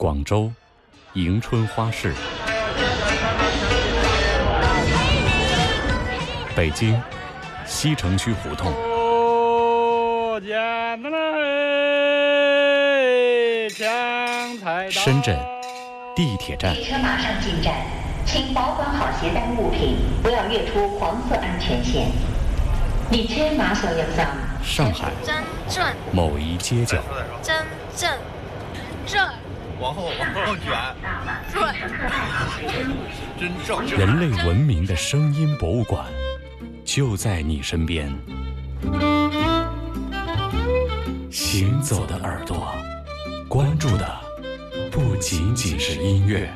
广州迎春花市，北京西城区胡同，深圳地铁站。列车马上进站，请保管好携带物品，不要越出黄色安全线。列车马上要上。上海某一街角，真正正往后往后卷，转，真正人类文明的声音博物馆，就在你身边。行走的耳朵，关注的不仅仅是音乐。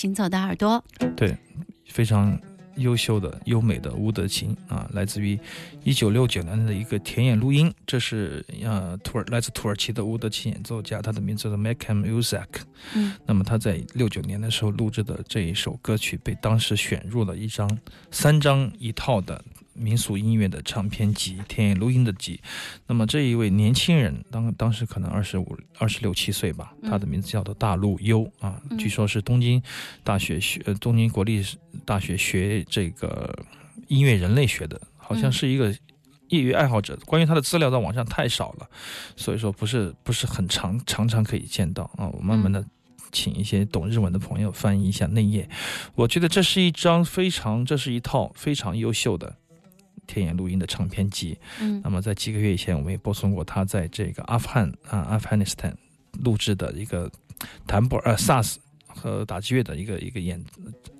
行走的耳朵。对，非常优秀的、优美的乌德琴啊，来自于一九六九年的一个田野录音。这是呃土耳来自土耳其的乌德琴演奏家，他的名字叫 Mekham Uzak。嗯，那么他在六九年的时候录制的这一首歌曲，被当时选入了一张三张一套的民俗音乐的唱片集《田野录音的集》。那么这一位年轻人，当当时可能二十五、二十六七岁吧，他的名字叫做大陆优啊，嗯据说是东京大学学呃东京国立大学学这个音乐人类学的，好像是一个。业余爱好者，关于他的资料在网上太少了，所以说不是不是很常常常可以见到啊。我慢慢的请一些懂日文的朋友翻译一下内页。我觉得这是一张非常，这是一套非常优秀的田野录音的唱片集。嗯那么在几个月以前，我们也播送过他在这个阿富汗啊阿富汗尼斯坦录制的一个弹拨呃萨斯和打击乐的一个一个演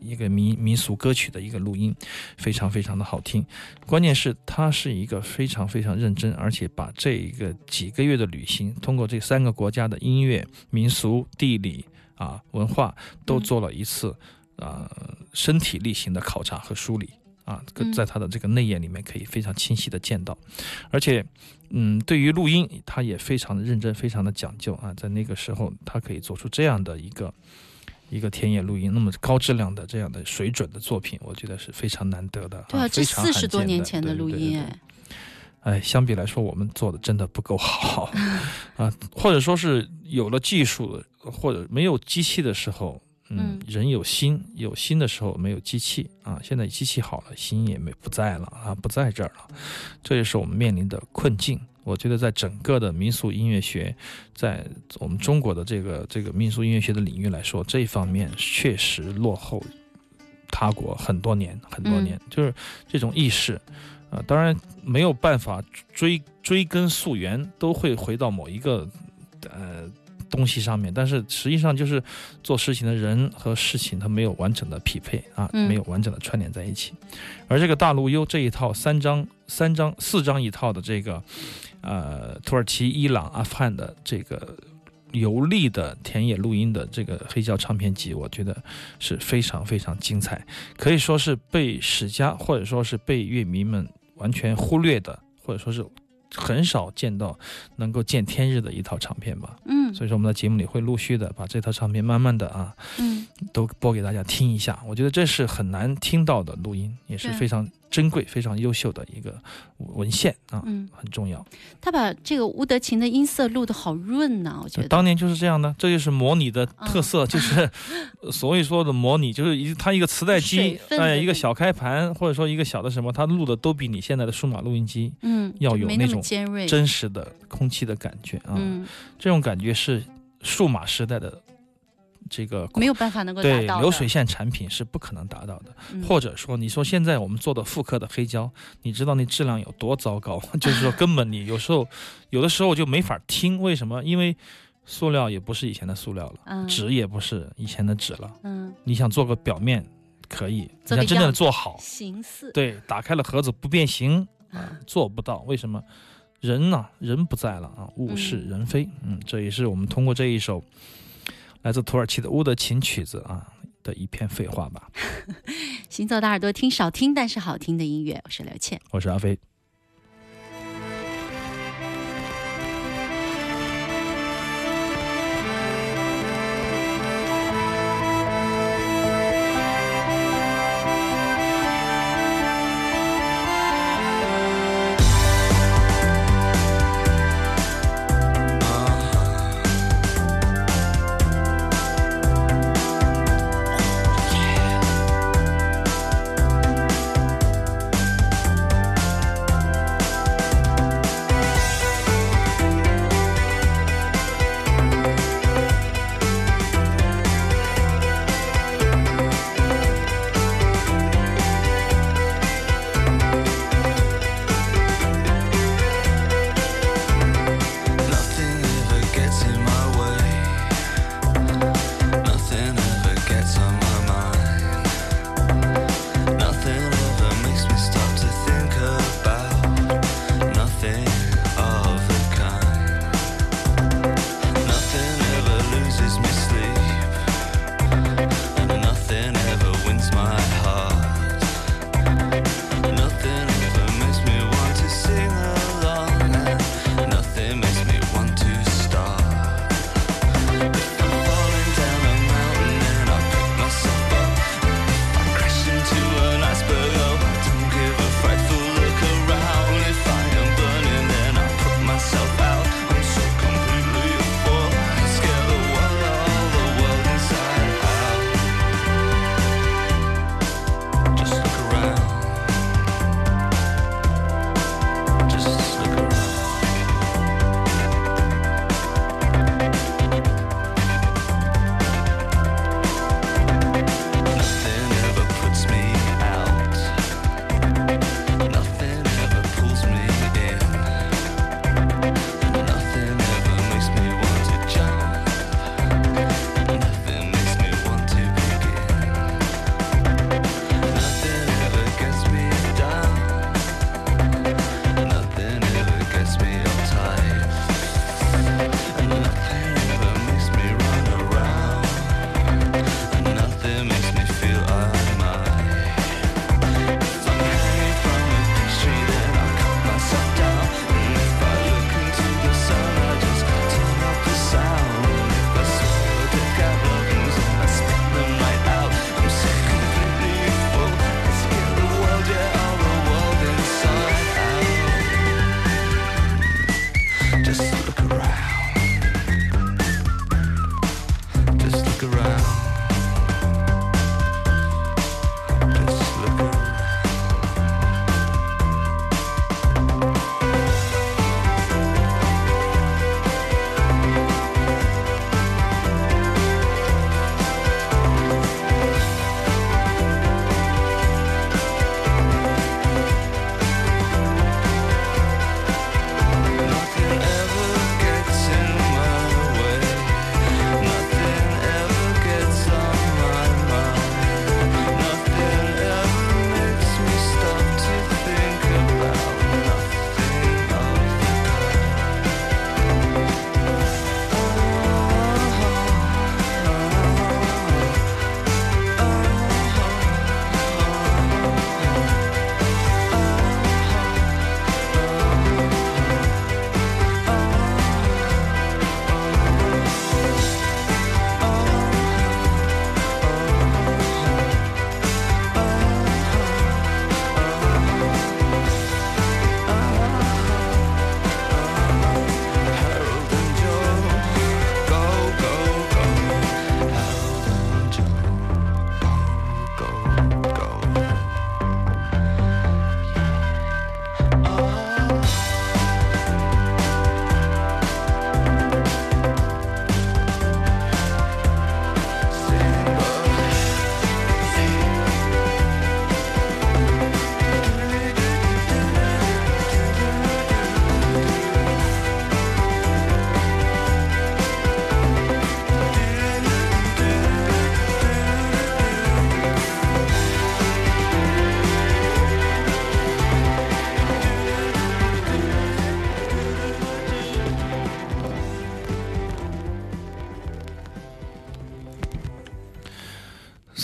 一个民民俗歌曲的一个录音，非常非常的好听。关键是他是一个非常非常认真，而且把这一个几个月的旅行，通过这三个国家的音乐、民俗、地理啊文化，都做了一次啊、身体力行的考察和梳理。啊，嗯在他的这个内页里面可以非常清晰的见到，而且，嗯，对于录音，他也非常的认真，非常的讲究啊。在那个时候，他可以做出这样的一个一个田野录音，那么高质量的这样的水准的作品，我觉得是非常难得的。对啊，这非常四十多年前的录音哎，哎，相比来说，我们做的真的不够好 啊，或者说是有了技术，或者没有机器的时候，嗯嗯，人有心，有心的时候没有机器啊。现在机器好了，心也没不在了啊，不在这儿了，这也是我们面临的困境。我觉得在整个的民俗音乐学，在我们中国的这个这个民俗音乐学的领域来说，这一方面确实落后他国很多年很多年，就是这种意识。啊，当然没有办法追追根溯源，都会回到某一个呃东西上面，但是实际上就是做事情的人和事情它没有完整的匹配啊，嗯没有完整的串联在一起。而这个大陆优这一套三张三张四张一套的这个呃土耳其、伊朗、阿富汗的这个。游历的田野录音的这个黑胶唱片集，我觉得是非常非常精彩，可以说是被史家或者说是被乐迷们完全忽略的，或者说是很少见到能够见天日的一套唱片吧。嗯所以说我们在节目里会陆续的把这套唱片慢慢的啊嗯都播给大家听一下。我觉得这是很难听到的录音，也是非常珍贵、非常优秀的一个文献啊，嗯，很重要。他把这个乌德琴的音色录得好润呐、我觉得。当年就是这样的，这就是模拟的特色，就是呃 所以说的模拟，就是一它一个磁带机，哎，一个小开盘或者说一个小的什么，它录的都比你现在的数码录音机嗯，要有那种尖锐。真实的空气的感觉啊，嗯，这种感觉是数码时代的这个没有办法能够达对流水线产品是不可能达到的。嗯或者说，你说现在我们做的复刻的黑胶，你知道那质量有多糟糕？就是说，根本你有时候有的时候就没法听。为什么？因为塑料也不是以前的塑料了，嗯纸也不是以前的纸了。嗯你想做个表面可以，你想真正的做好，形似对，打开了盒子不变形啊，做不到。为什么？人呐、人不在了啊，物是嗯人非。嗯，这也是我们通过这一首来自土耳其的乌德琴曲子啊的一片废话吧。行走的耳朵听少听但是好听的音乐，我是刘倩。我是阿飞。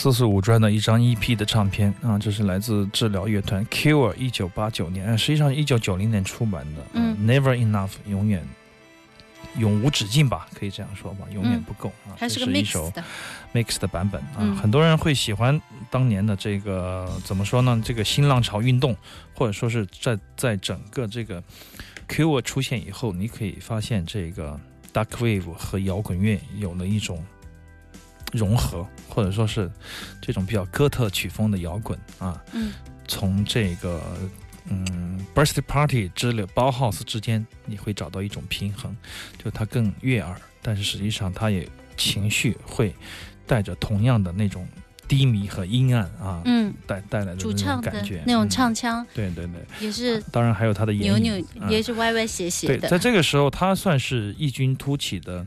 四四五专的一张 EP 的唱片啊，这是来自治疗乐团 Cure 一九八九年，呃实际上一九九零年出版的。嗯，Never Enough，永远永无止境吧，可以这样说吧，永远嗯不够啊。这是一首 mix 的，mix 的版本啊，嗯很多人会喜欢当年的这个怎么说呢？这个新浪潮运动，或者说是在在整个这个 Cure 出现以后，你可以发现这个 Dark Wave 和摇滚乐有了一种融合，或者说是这种比较哥特曲风的摇滚啊，嗯。从这个嗯 Birthday Party 之类包 House 之间，你会找到一种平衡，就它更悦耳，但是实际上它也情绪会带着同样的那种低迷和阴暗啊，嗯，带带来的主唱的感觉，那种嗯。唱腔。对对对，也是当然还有他的演扭扭，啊。也是歪歪斜斜的。对，的。在这个时候，他算是异军突起的。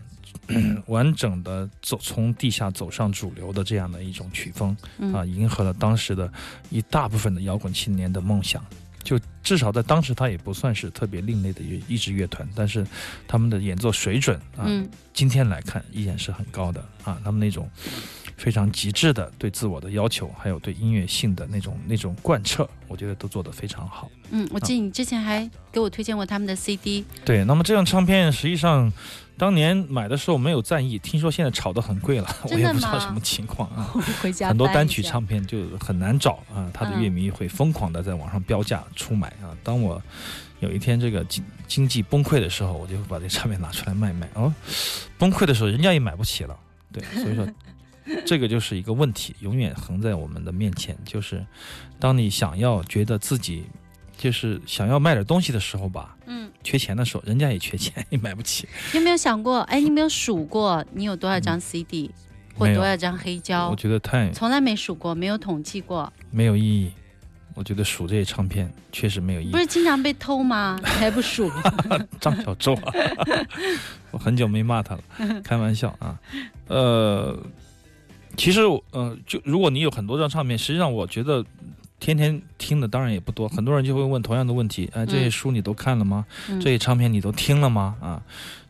完整的走从地下走上主流的这样的一种曲风嗯啊，迎合了当时的一大部分的摇滚青年的梦想。就至少在当时，他也不算是特别另类的一一支乐团，但是他们的演奏水准啊，嗯今天来看依然是很高的啊。他们那种非常极致的对自我的要求，还有对音乐性的那种那种贯彻，我觉得都做得非常好。嗯，我记得你之前还给我推荐过他们的 CD，对，那么这张唱片实际上当年买的时候没有在意，听说现在炒得很贵了，我也不知道什么情况啊。回家很多单曲唱片就很难找啊，他的嗯乐迷会疯狂的在网上标价出买啊。当我有一天这个经经济崩溃的时候，我就会把这唱片拿出来卖卖。哦，崩溃的时候人家也买不起了，对，所以说这个就是一个问题，永远横在我们的面前，就是当你想要觉得自己就是想要卖点东西的时候吧，嗯，缺钱的时候，人家也缺钱，也买不起。你有没有想过？哎，你有没有数过你有多少张 CD，、或多少张黑胶我？觉得太从来没数过，没有统计过。没有意义。我觉得数这些唱片确实没有意义不。是经常被偷吗？你还不数？张小周啊，我很久没骂他了，开玩笑啊。呃，其实呃，就如果你有很多张唱片，实际上我觉得天天听的当然也不多，很多人就会问同样的问题：哎、这些嗯书你都看了吗？嗯这些唱片你都听了吗？啊，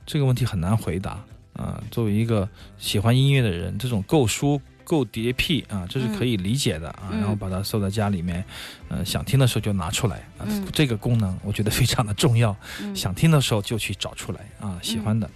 这个问题很难回答啊。作为一个喜欢音乐的人，这种购书。购碟癖啊，这是可以理解的啊，嗯然后把它收在家里面，呃，想听的时候就拿出来啊，嗯这个功能我觉得非常的重要。嗯想听的时候就去找出来啊，喜欢的，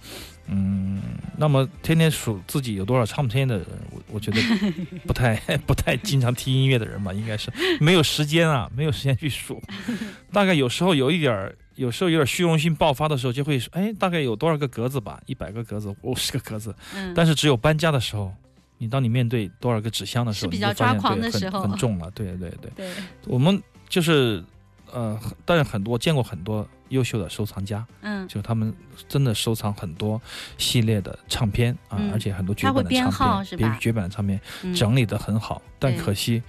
嗯，那么天天数自己有多少唱片的人，我我觉得 不太不太经常听音乐的人吧，应该是没有时间啊，没有时间去数，大概有时候有一点儿。有时候有点虚荣心爆发的时候，就会说，哎，大概有多少个格子吧？一百个格子，五十个格子。嗯，但是只有搬家的时候，你当你面对多少个纸箱的时候，是比较你就发现抓狂对很的时候。很重了。对对对，对，我们就是呃，但是很多见过很多优秀的收藏家，嗯，就他们真的收藏很多系列的唱片啊，嗯。而且很多绝版的唱片，号是吧？别绝版的唱片嗯。整理的很好，但可惜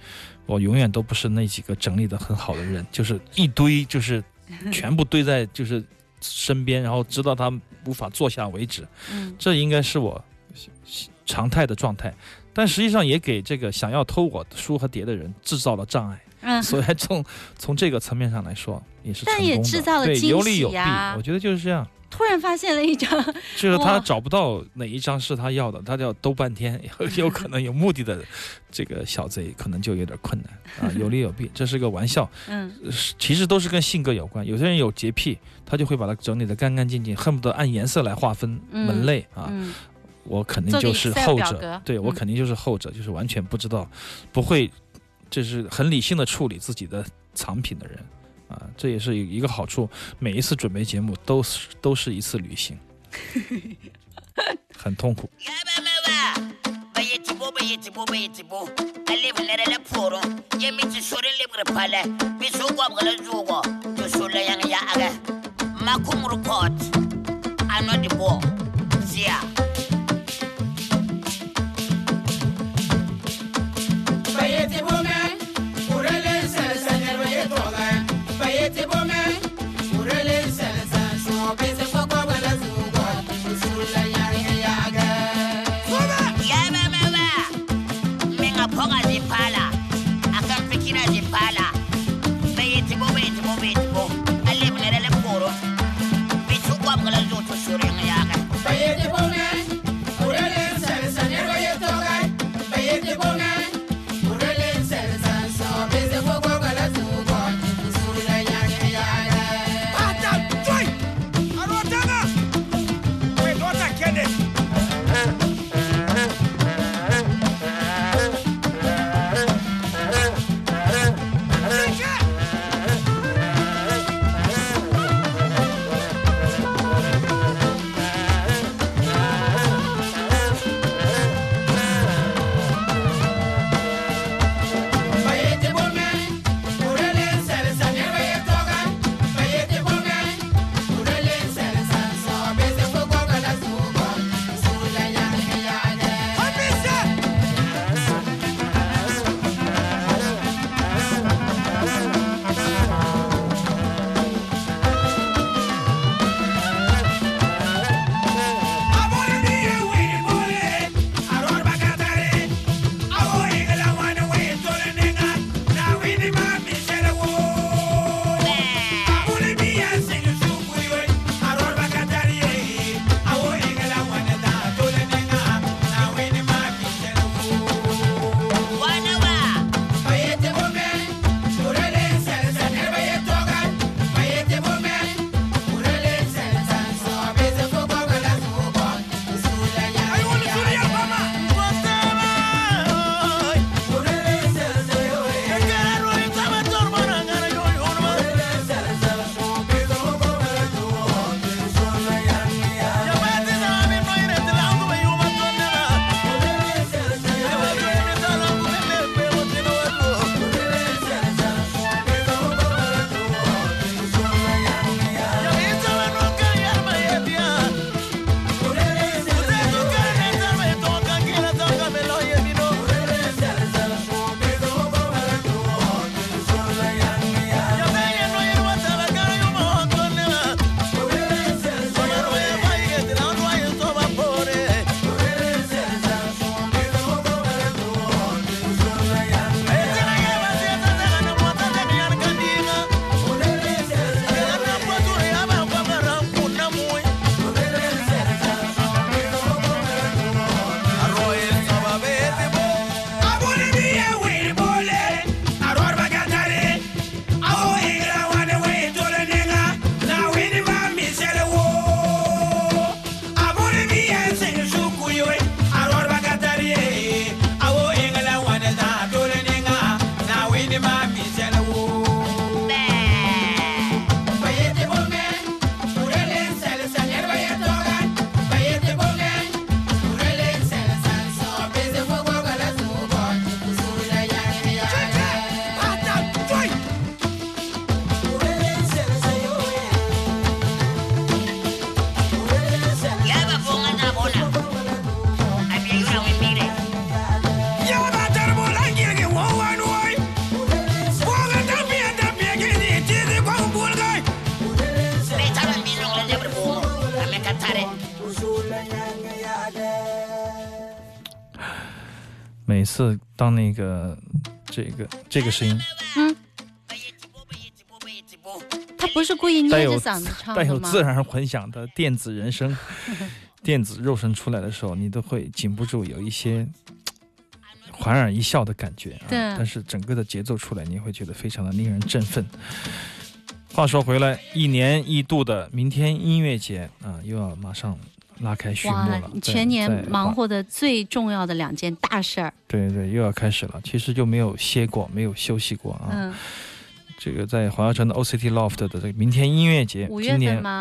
我永远都不是那几个整理的很好的人，就是一堆就是全部堆在就是身边，然后直到他无法坐下为止，嗯。这应该是我常态的状态。但实际上也给这个想要偷我的书和碟的人制造了障碍，嗯，所以从从这个层面上来说，也是成但也。制造了对，惊有利有弊，我觉得就是这样。突然发现了一张，就是他找不到哪一张是他要的，他就要兜半天，有有可能有目的的这个小贼可能就有点困难啊，有利有弊，这是个玩笑，嗯其实都是跟性格有关。有些人有洁癖，他就会把它整理的干干净净，恨不得按颜色来划分嗯门类啊。嗯我肯定就是后者对我肯定就是后者，就是完全不知道，不会，就是很理性的处理自己的藏品的人啊，这也是一个好处。每一次准备节目都是都是一次旅行，很痛苦。次当那个这个这个声音嗯，他不是故意带有捏着嗓子唱带的吗？有自然混响的电子人声、电子肉声出来的时候，你都会禁不住有一些莞尔一笑的感觉啊。对但是整个的节奏出来，你会觉得非常的令人振奋。话说回来，一年一度的明天音乐节啊，又要马上拉开序幕了。，全年忙活的最重要的两件大事儿，对对，又要开始了。其实就没有歇过，没有休息过啊。嗯，这个在华侨城的 OCT Loft 的这个明天音乐节，五月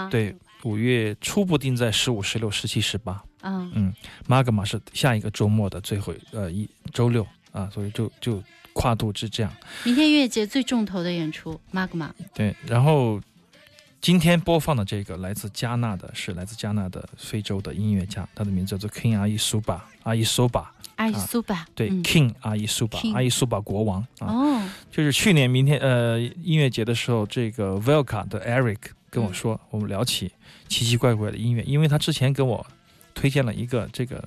对五月初步定在十五、十六、十七、十八。嗯，嗯，马格玛是下一个周末的最后呃一周六啊，所以就就跨度是这样。明天音乐节最重头的演出，Magma，对，然后今天播放的这个来自加纳的，是来自加纳的非洲的音乐家，他的名字叫做 King 阿伊苏巴，阿伊苏巴，阿伊苏巴，对、嗯。King 阿伊苏巴阿伊苏巴国王啊。哦，就是去年明天呃音乐节的时候，这个 Velka 的 Eric 跟我说，我们聊起奇奇怪怪的音乐，因为他之前跟我推荐了一个这个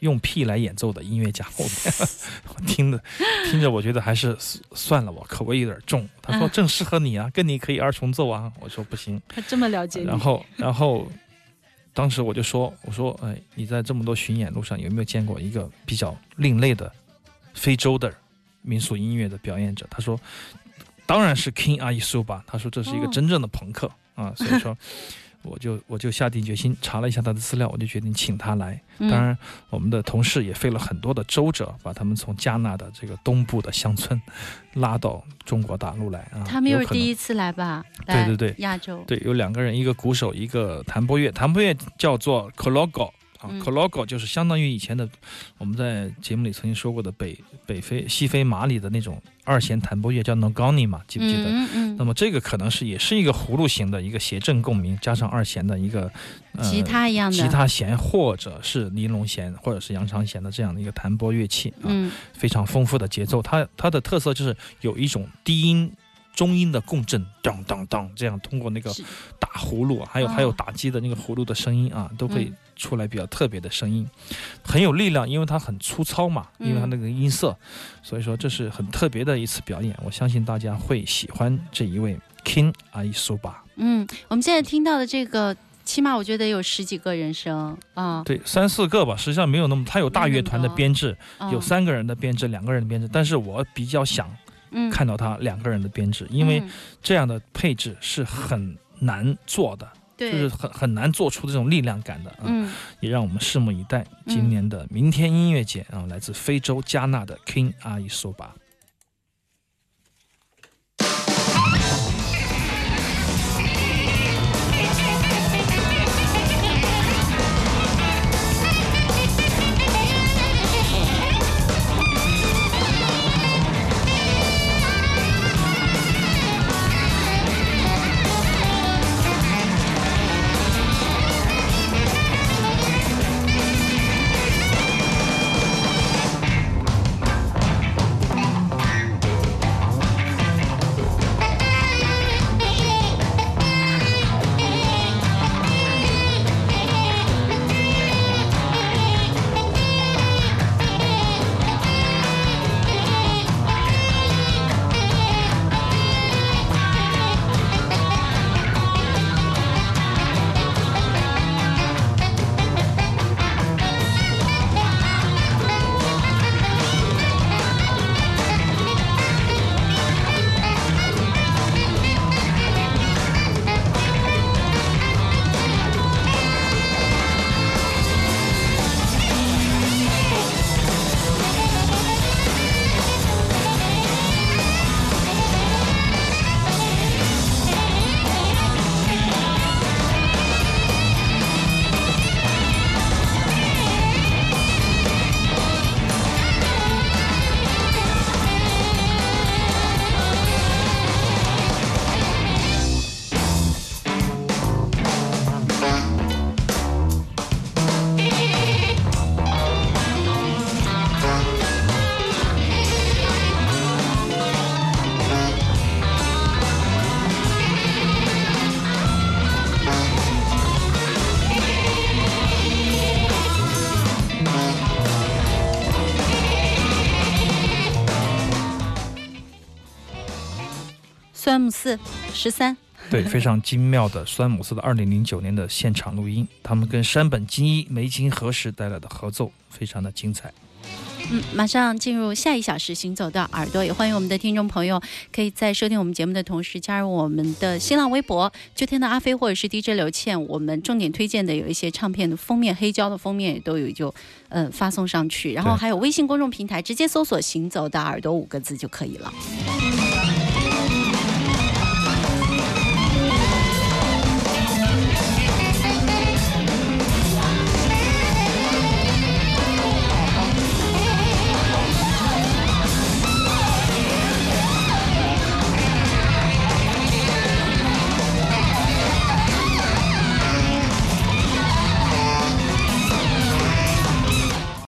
用屁来演奏的音乐家，我 我听着听着，我觉得还是算了吧，口味有点重。他说嗯正适合你啊，跟你可以二重奏啊。我说不行，他这么了解你，然后然后当时我就说，我说哎，你在这么多巡演路上有没有见过一个比较另类的非洲的民俗音乐的表演者？他说，当然是 King 阿伊苏吧。他说这是一个哦真正的朋克、啊，所以说。我就我就下定决心查了一下他的资料，我就决定请他来。嗯当然，我们的同事也费了很多的周折，把他们从加纳的这个东部的乡村拉到中国大陆来啊。他们又是第一次来吧？对对对亚洲，对，有两个人，一个鼓手，一个弹拨乐。弹拨乐叫做 Kologo 啊、嗯 k o l o g o 就是相当于以前的我们在节目里曾经说过的北北非西非马里的那种二弦弹拨乐，叫 Nogoni 嘛，记不记得？嗯嗯那么这个可能是也是一个葫芦形的一个谐振共鸣，加上二弦的一个、吉他一样的，吉他弦或者是尼龙弦或者是扬长弦的这样的一个弹拨乐器啊，嗯非常丰富的节奏。它它的特色就是有一种低音、中音的共振，当当当，这样通过那个打葫芦，还有、哦还有打击的那个葫芦的声音啊，都会嗯。出来比较特别的声音，很有力量，因为它很粗糙嘛，因为它嗯那个音色，所以说这是很特别的一次表演。我相信大家会喜欢这一位 King 阿伊苏巴。嗯，我们现在听到的这个，起码我觉得有十几个人声啊，对，三四个吧，实际上没有那么，它有大乐团的编制，嗯有三个人的编制，两个人的编制，但是我比较想嗯看到他两个人的编制，因为嗯。这样的配置是很难做的，对，就是很很难做出这种力量感的啊，嗯。也让我们拭目以待。今年的明天音乐节啊，来自非洲加纳的 King 阿伊索巴。酸姆四十三，对，非常精妙的酸姆斯的二零零九年的现场录音，他们跟山本精一、梅津和时带来的合奏非常的精彩。嗯，马上进入下一小时，行走的耳朵，也欢迎我们的听众朋友可以在收听我们节目的同时加入我们的新浪微博“秋天的阿飞”或者是 DJ 刘倩。我们重点推荐的有一些唱片的封面，黑胶的封面也都有就呃发送上去，然后还有微信公众平台，直接搜索“行走的耳朵”五个字就可以了。